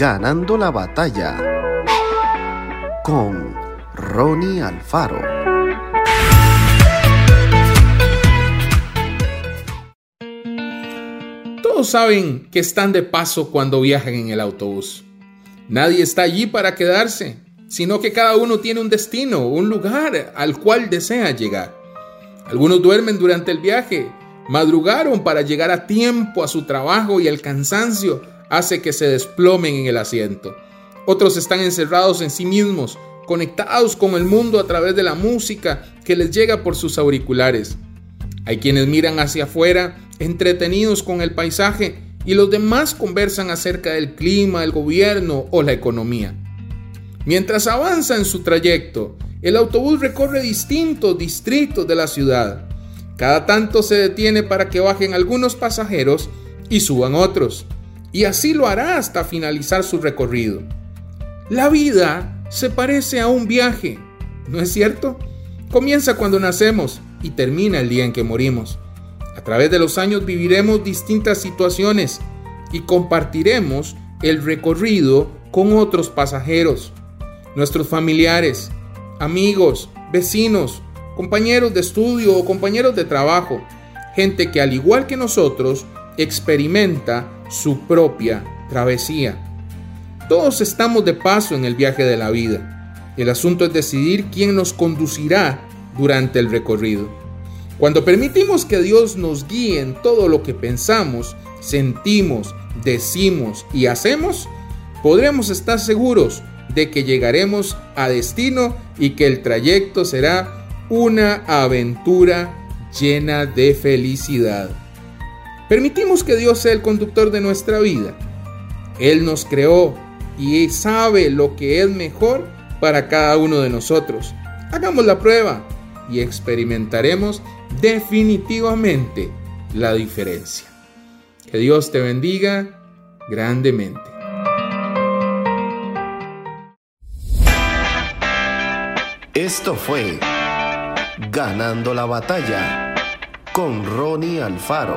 Ganando la batalla con Ronnie Alfaro. Todos saben que están de paso cuando viajan en el autobús. Nadie está allí para quedarse, sino que cada uno tiene un destino, un lugar al cual desea llegar. Algunos duermen durante el viaje, madrugaron para llegar a tiempo a su trabajo y el cansancio hace que se desplomen en el asiento. Otros están encerrados en sí mismos, conectados con el mundo a través de la música que les llega por sus auriculares. Hay quienes miran hacia afuera, entretenidos con el paisaje, y los demás conversan acerca del clima, el gobierno o la economía. Mientras avanza en su trayecto, el autobús recorre distintos distritos de la ciudad. Cada tanto se detiene para que bajen algunos pasajeros y suban otros. Y así lo hará hasta finalizar su recorrido. La vida se parece a un viaje, ¿no es cierto? Comienza cuando nacemos y termina el día en que morimos. A través de los años viviremos distintas situaciones y compartiremos el recorrido con otros pasajeros, nuestros familiares, amigos, vecinos, compañeros de estudio o compañeros de trabajo, gente que al igual que nosotros experimenta su propia travesía. Todos estamos de paso en el viaje de la vida. El asunto es decidir quién nos conducirá durante el recorrido. Cuando permitimos que Dios nos guíe en todo lo que pensamos, sentimos, decimos y hacemos, podremos estar seguros de que llegaremos a destino y que el trayecto será una aventura llena de felicidad. Permitimos que Dios sea el conductor de nuestra vida. Él nos creó y sabe lo que es mejor para cada uno de nosotros. Hagamos la prueba y experimentaremos definitivamente la diferencia. Que Dios te bendiga grandemente. Esto fue Ganando la batalla con Ronnie Alfaro.